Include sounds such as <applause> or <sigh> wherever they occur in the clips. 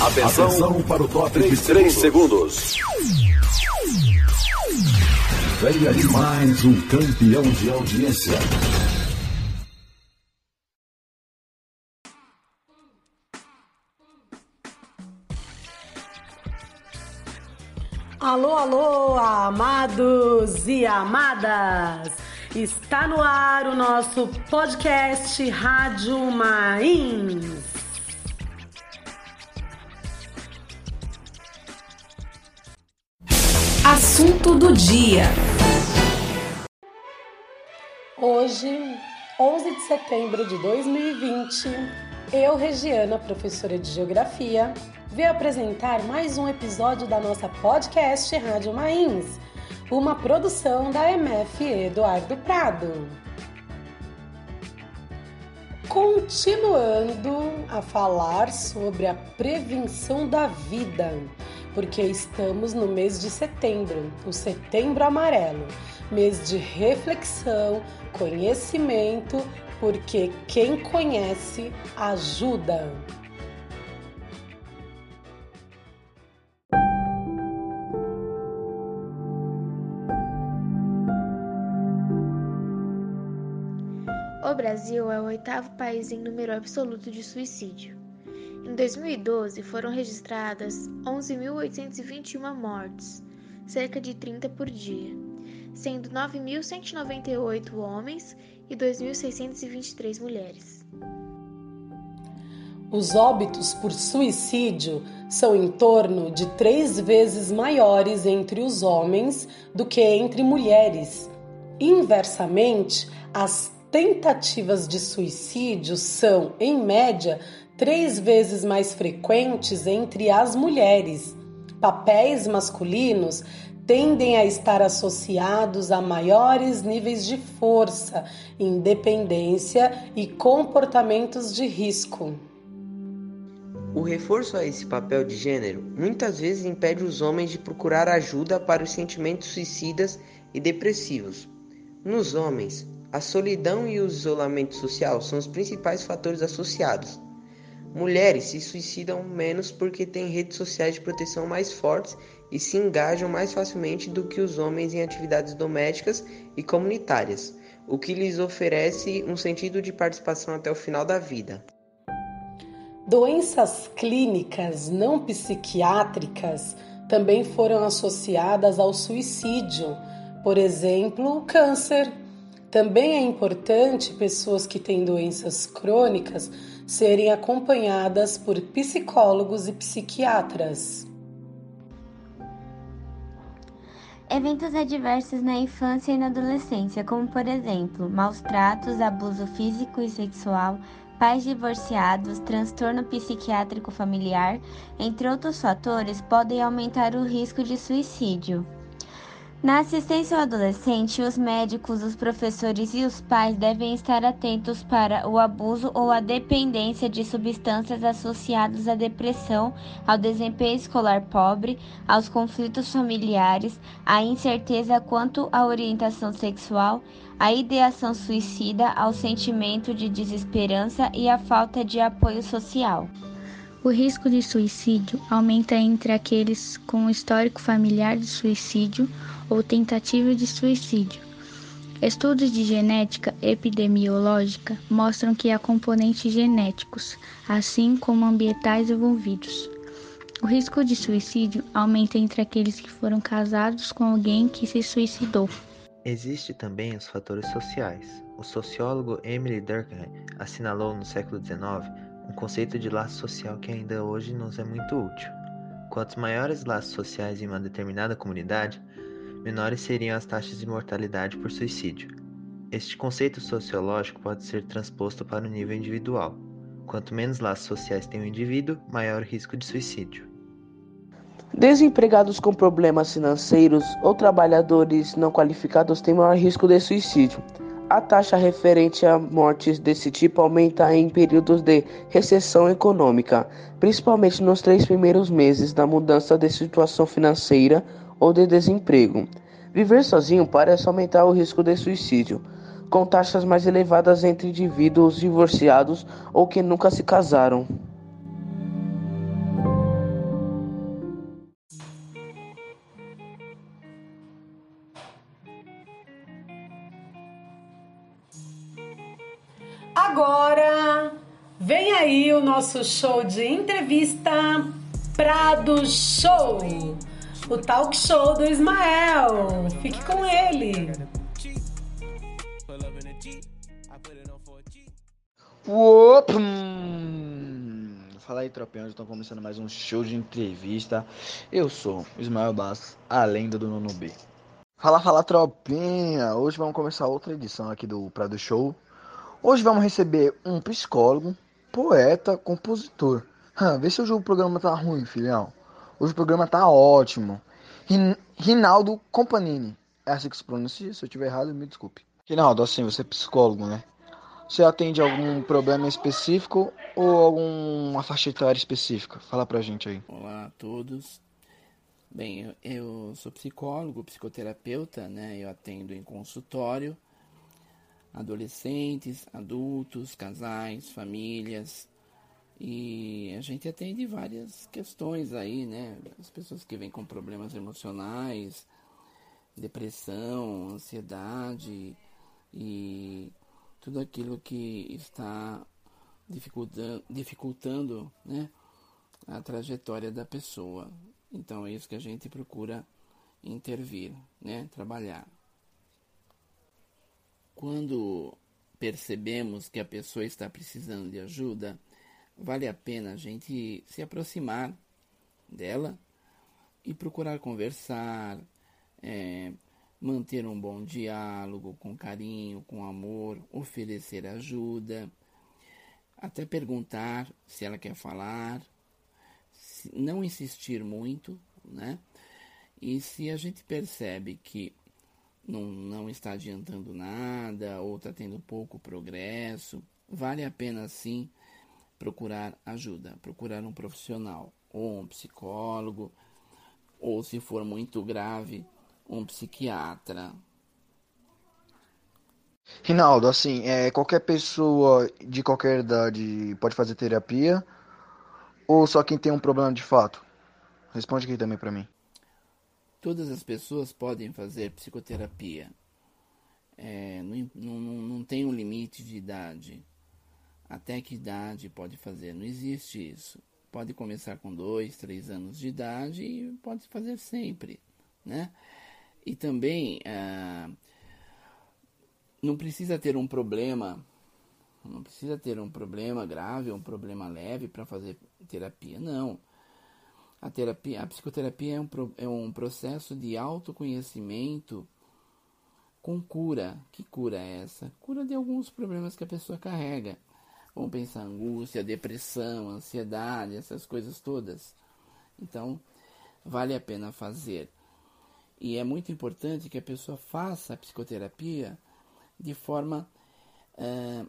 Atenção, Atenção para o top 3, 3 segundos. Venha de mais um campeão de audiência. Alô, alô, amados e amadas! Está no ar o nosso podcast Rádio Mains. Assunto do dia. Hoje, 11 de setembro de 2020, eu, Regiana, professora de Geografia, venho apresentar mais um episódio da nossa podcast Rádio Mains, uma produção da MF Eduardo Prado. Continuando a falar sobre a prevenção da vida porque estamos no mês de setembro, o Setembro Amarelo, mês de reflexão, conhecimento, porque quem conhece ajuda. O Brasil é o oitavo país em número absoluto de suicídio. Em 2012, foram registradas 11.821 mortes, cerca de 30 por dia, sendo 9.198 homens e 2.623 mulheres. Os óbitos por suicídio são em torno de três vezes maiores entre os homens do que entre mulheres. Inversamente, as tentativas de suicídio são, em média, três vezes mais frequentes entre as mulheres. Papéis masculinos tendem a estar associados a maiores níveis de força, independência e comportamentos de risco. O reforço a esse papel de gênero muitas vezes impede os homens de procurar ajuda para os sentimentos suicidas e depressivos. Nos homens, a solidão e o isolamento social são os principais fatores associados. Mulheres se suicidam menos porque têm redes sociais de proteção mais fortes e se engajam mais facilmente do que os homens em atividades domésticas e comunitárias, o que lhes oferece um sentido de participação até o final da vida. Doenças clínicas não psiquiátricas também foram associadas ao suicídio, por exemplo, o câncer. Também é importante pessoas que têm doenças crônicas serem acompanhadas por psicólogos e psiquiatras. Eventos adversos na infância e na adolescência, como por exemplo, maus tratos, abuso físico e sexual, pais divorciados, transtorno psiquiátrico familiar, entre outros fatores, podem aumentar o risco de suicídio. Na assistência ao adolescente, os médicos, os professores e os pais devem estar atentos para o abuso ou a dependência de substâncias associados à depressão, ao desempenho escolar pobre, aos conflitos familiares, à incerteza quanto à orientação sexual, à ideação suicida, ao sentimento de desesperança e à falta de apoio social. O risco de suicídio aumenta entre aqueles com histórico familiar de suicídio ou tentativa de suicídio. Estudos de genética epidemiológica mostram que há componentes genéticos, assim como ambientais envolvidos. O risco de suicídio aumenta entre aqueles que foram casados com alguém que se suicidou. Existem também os fatores sociais. O sociólogo Emily Durkheim assinalou no século XIX um conceito de laço social que ainda hoje nos é muito útil. Quantos maiores laços sociais em uma determinada comunidade, menores seriam as taxas de mortalidade por suicídio. Este conceito sociológico pode ser transposto para o nível individual. Quanto menos laços sociais tem o indivíduo, maior o risco de suicídio. Desempregados com problemas financeiros ou trabalhadores não qualificados têm maior risco de suicídio. A taxa referente a mortes desse tipo aumenta em períodos de recessão econômica, principalmente nos três primeiros meses da mudança de situação financeira ou de desemprego. Viver sozinho parece é aumentar o risco de suicídio, com taxas mais elevadas entre indivíduos divorciados ou que nunca se casaram. Agora vem aí o nosso show de entrevista Prado Show o talk show do Ismael. Fique com ele. Opa! Fala aí, tropinhos, estão começando mais um show de entrevista. Eu sou Ismael Bass, a lenda do Nono B. Fala, fala, tropinha! Hoje vamos começar outra edição aqui do Prado Show. Hoje vamos receber um psicólogo, poeta, compositor. vê se hoje o programa tá ruim, filhão. Hoje o programa tá ótimo. Rin Rinaldo Companini. É assim que se pronuncia? Se eu tiver errado, me desculpe. Rinaldo, assim, você é psicólogo, né? Você atende algum problema específico ou alguma faixa etária específica? Fala pra gente aí. Olá a todos. Bem, eu, eu sou psicólogo, psicoterapeuta, né? Eu atendo em consultório adolescentes, adultos, casais, famílias. E a gente atende várias questões aí, né? As pessoas que vêm com problemas emocionais, depressão, ansiedade e tudo aquilo que está dificultando, dificultando né, a trajetória da pessoa. Então é isso que a gente procura intervir, né, trabalhar. Quando percebemos que a pessoa está precisando de ajuda, vale a pena a gente se aproximar dela e procurar conversar, é, manter um bom diálogo com carinho, com amor, oferecer ajuda, até perguntar se ela quer falar, não insistir muito, né? E se a gente percebe que não, não está adiantando nada ou está tendo pouco progresso, vale a pena sim procurar ajuda, procurar um profissional, ou um psicólogo, ou se for muito grave, um psiquiatra. Rinaldo, assim, é, qualquer pessoa de qualquer idade pode fazer terapia ou só quem tem um problema de fato? Responde aqui também para mim. Todas as pessoas podem fazer psicoterapia. É, não, não, não tem um limite de idade. Até que idade pode fazer? Não existe isso. Pode começar com dois, três anos de idade e pode fazer sempre, né? E também ah, não precisa ter um problema, não precisa ter um problema grave, um problema leve para fazer terapia, não. A terapia, a psicoterapia é um, é um processo de autoconhecimento com cura. Que cura é essa? Cura de alguns problemas que a pessoa carrega. Vamos pensar angústia, depressão, ansiedade, essas coisas todas. Então, vale a pena fazer. E é muito importante que a pessoa faça a psicoterapia de forma é,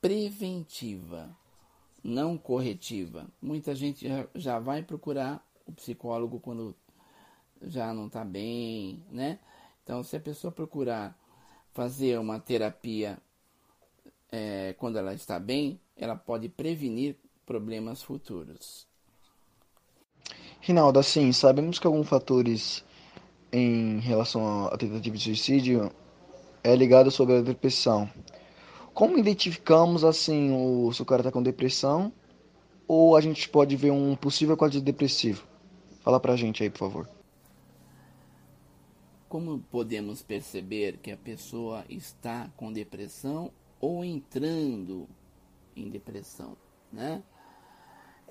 preventiva, não corretiva. Muita gente já, já vai procurar o psicólogo quando já não está bem, né? Então, se a pessoa procurar fazer uma terapia é, quando ela está bem, ela pode prevenir problemas futuros. Rinaldo, assim, sabemos que alguns fatores em relação à tentativa de suicídio é ligado sobre a depressão. Como identificamos assim o, se o cara está com depressão ou a gente pode ver um possível quadro depressivo? Fala pra gente aí, por favor. Como podemos perceber que a pessoa está com depressão ou entrando em depressão, né?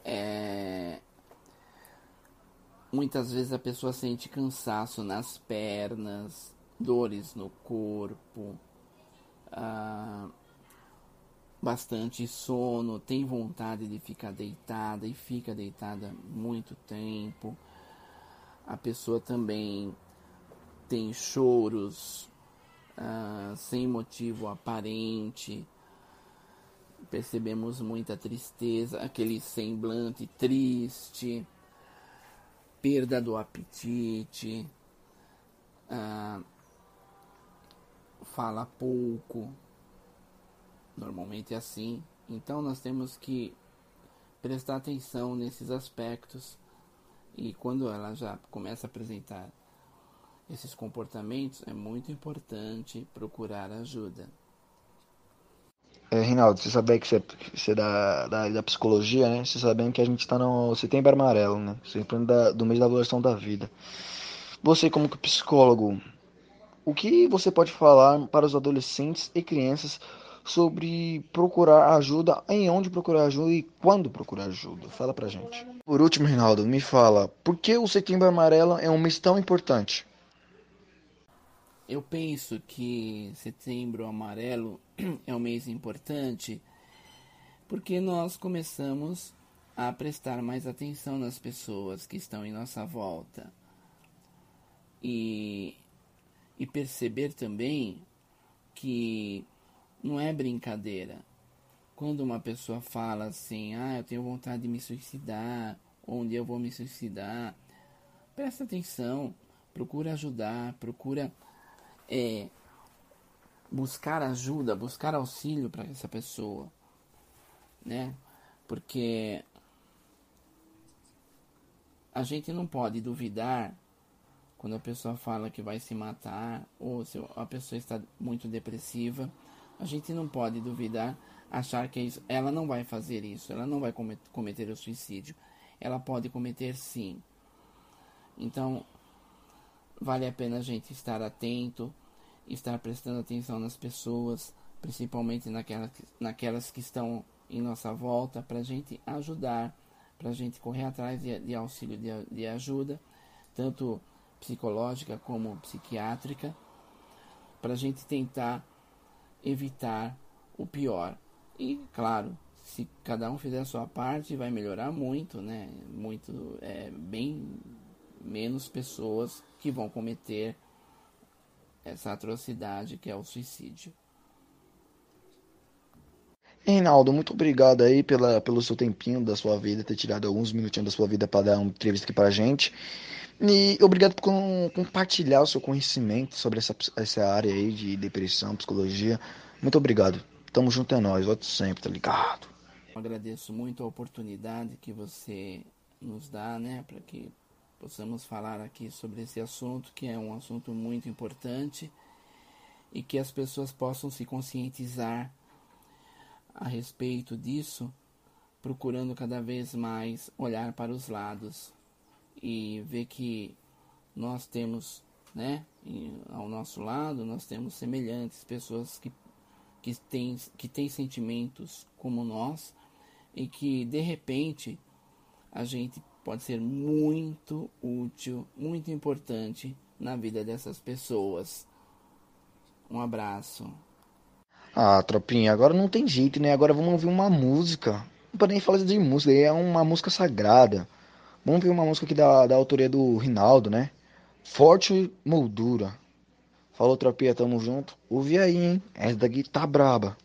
É, Muitas vezes a pessoa sente cansaço nas pernas, dores no corpo, ah, bastante sono, tem vontade de ficar deitada e fica deitada muito tempo. A pessoa também tem choros ah, sem motivo aparente. Percebemos muita tristeza, aquele semblante triste perda do apetite, ah, fala pouco, normalmente é assim. Então nós temos que prestar atenção nesses aspectos e quando ela já começa a apresentar esses comportamentos, é muito importante procurar ajuda. É, Rinaldo, você sabe que você, você é da, da, da, psicologia, né? Você sabe que a gente está no setembro amarelo, né? Sempre da, do mês da evolução da vida. Você, como psicólogo, o que você pode falar para os adolescentes e crianças sobre procurar ajuda, em onde procurar ajuda e quando procurar ajuda? Fala pra gente. Por último, Rinaldo, me fala, por que o setembro amarelo é um mês tão importante? Eu penso que setembro amarelo <clears throat> é um mês importante porque nós começamos a prestar mais atenção nas pessoas que estão em nossa volta e, e perceber também que não é brincadeira. Quando uma pessoa fala assim, ah, eu tenho vontade de me suicidar, onde eu vou me suicidar, presta atenção, procura ajudar, procura é, buscar ajuda, buscar auxílio para essa pessoa, né? Porque a gente não pode duvidar quando a pessoa fala que vai se matar ou se a pessoa está muito depressiva, a gente não pode duvidar, achar que isso, ela não vai fazer isso, ela não vai cometer o suicídio. Ela pode cometer sim. Então, vale a pena a gente estar atento, estar prestando atenção nas pessoas, principalmente naquelas, naquelas que estão em nossa volta, para a gente ajudar, para a gente correr atrás de, de auxílio, de, de ajuda, tanto psicológica como psiquiátrica, para a gente tentar evitar o pior. E, claro, se cada um fizer a sua parte, vai melhorar muito, né? Muito, é, bem menos pessoas que vão cometer essa atrocidade que é o suicídio. Reinaldo, muito obrigado aí pela, pelo seu tempinho da sua vida, ter tirado alguns minutinhos da sua vida para dar uma entrevista aqui pra gente. E obrigado por compartilhar o seu conhecimento sobre essa, essa área aí de depressão, psicologia. Muito obrigado. Tamo junto é nós, volte sempre, tá ligado? agradeço muito a oportunidade que você nos dá, né, para que possamos falar aqui sobre esse assunto, que é um assunto muito importante e que as pessoas possam se conscientizar a respeito disso, procurando cada vez mais olhar para os lados e ver que nós temos, né, ao nosso lado, nós temos semelhantes, pessoas que, que, têm, que têm sentimentos como nós e que de repente a gente pode ser muito útil, muito importante na vida dessas pessoas. Um abraço. Ah, tropinha, agora não tem jeito, né? Agora vamos ouvir uma música. Não pode nem falar de música, é uma música sagrada. Vamos ver uma música aqui da, da autoria do Rinaldo, né? Forte Moldura. Falou, tropinha, tamo junto. Ouve aí, hein? Essa daqui tá braba.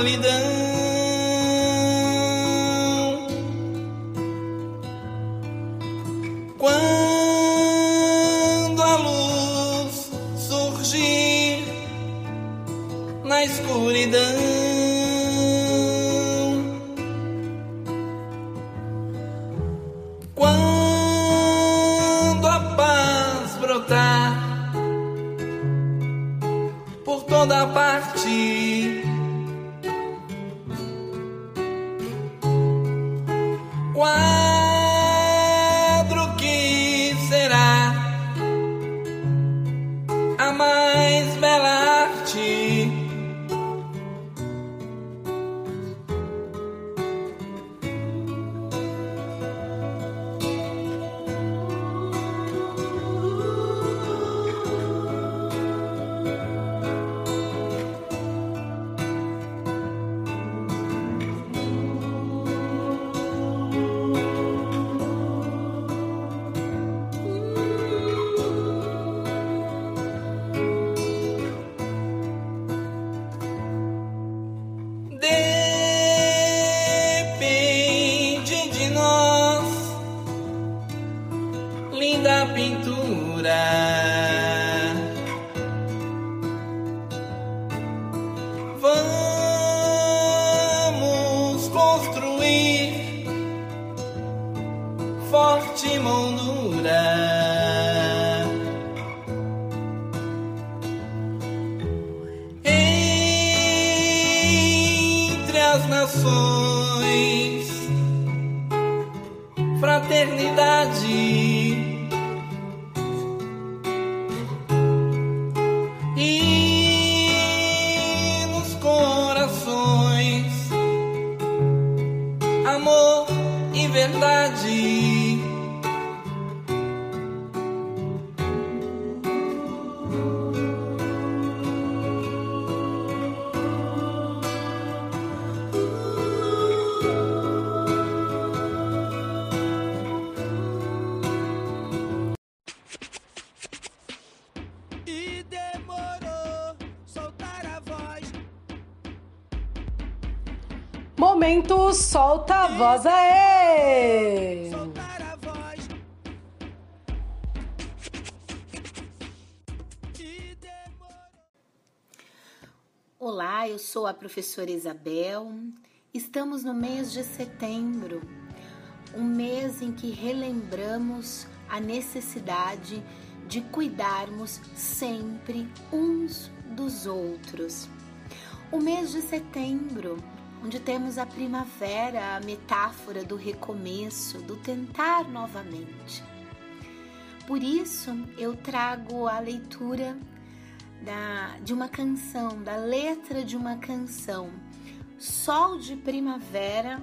solidão. Quando a luz surgir na escuridão, quando a paz brotar por toda parte. Das nações, fraternidade. Momento solta a voz aê! Olá, eu sou a professora Isabel. Estamos no mês de setembro, um mês em que relembramos a necessidade de cuidarmos sempre uns dos outros. O mês de setembro, onde temos a primavera, a metáfora do recomeço, do tentar novamente. Por isso, eu trago a leitura da, de uma canção, da letra de uma canção, Sol de Primavera,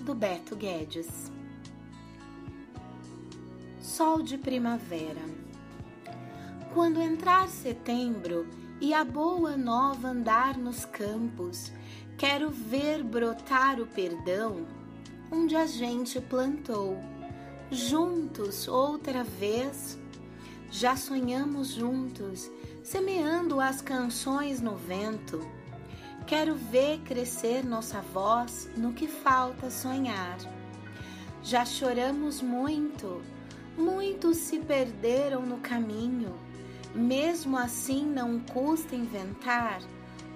do Beto Guedes. Sol de Primavera. Quando entrar setembro e a boa nova andar nos campos, quero ver brotar o perdão onde a gente plantou. Juntos outra vez, já sonhamos juntos, semeando as canções no vento. Quero ver crescer nossa voz no que falta sonhar. Já choramos muito, muitos se perderam no caminho. Mesmo assim, não custa inventar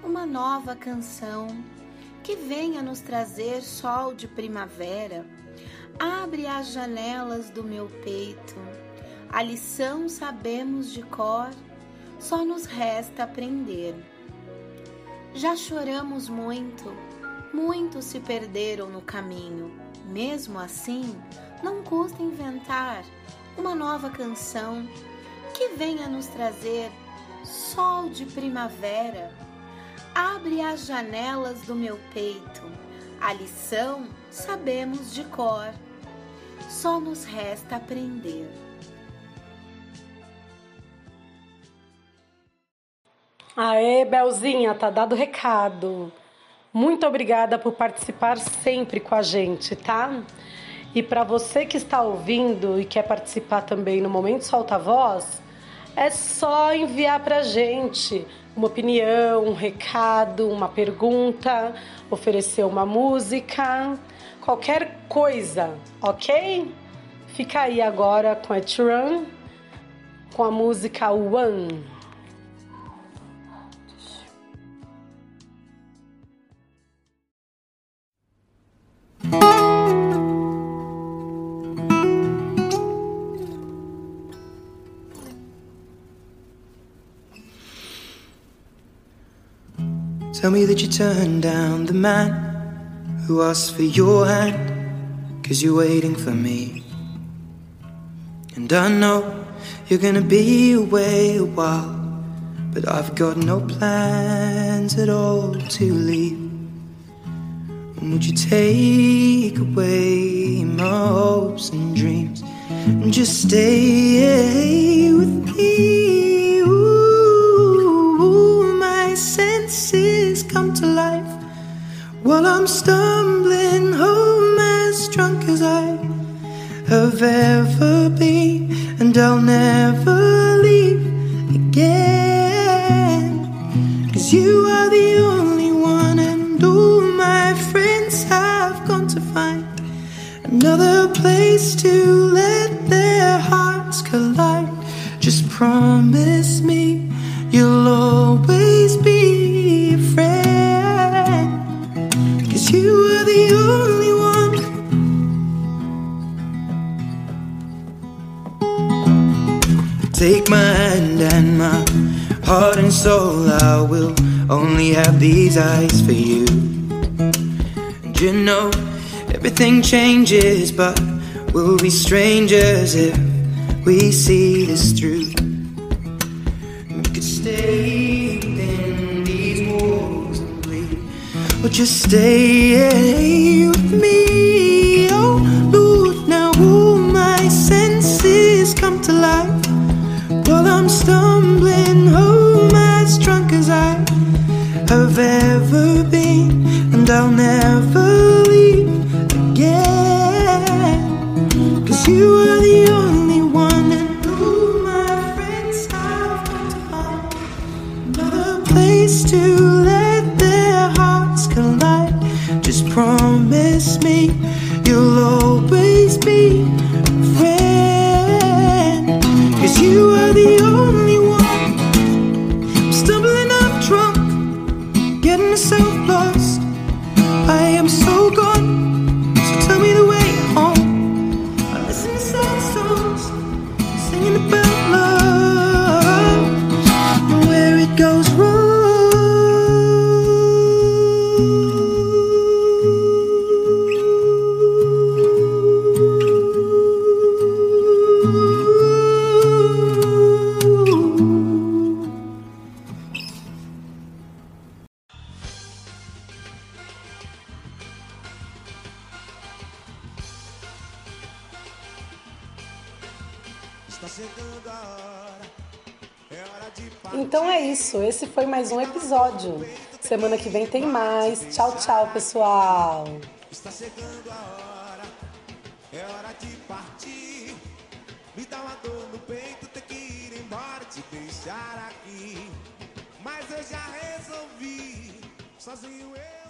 uma nova canção que venha nos trazer sol de primavera. Abre as janelas do meu peito. A lição sabemos de cor, só nos resta aprender. Já choramos muito, muitos se perderam no caminho. Mesmo assim, não custa inventar uma nova canção que venha nos trazer sol de primavera. Abre as janelas do meu peito. A lição sabemos de cor. Só nos resta aprender. Aê, Belzinha, tá dado o recado. Muito obrigada por participar sempre com a gente, tá? E para você que está ouvindo e quer participar também no Momento Solta Voz, é só enviar para gente uma opinião, um recado, uma pergunta, oferecer uma música, qualquer coisa, ok? Fica aí agora com a Run, com a música One. Tell me that you turned down the man who asked for your hand, cause you're waiting for me. And I know you're gonna be away a while, but I've got no plans at all to leave. And would you take away my hopes and dreams and just stay with me? While I'm stumbling home as drunk as I have ever been, and I'll never leave again. Cause you are the only one, and all my friends have gone to find another place to Take my hand and my heart and soul. I will only have these eyes for you. And you know everything changes, but we'll be strangers if we see this through. We could stay within these walls and bleed, or just stay with me. Oh Lord, now all my senses come to life stumbling home as drunk as I have ever been, and I'll never mais um episódio. Semana que vem tem mais. Tchau, tchau, pessoal. Está chegando a hora, é hora de partir. Me dá uma dor no peito, ter que ir embora, te deixar aqui. Mas eu já resolvi, sozinho eu.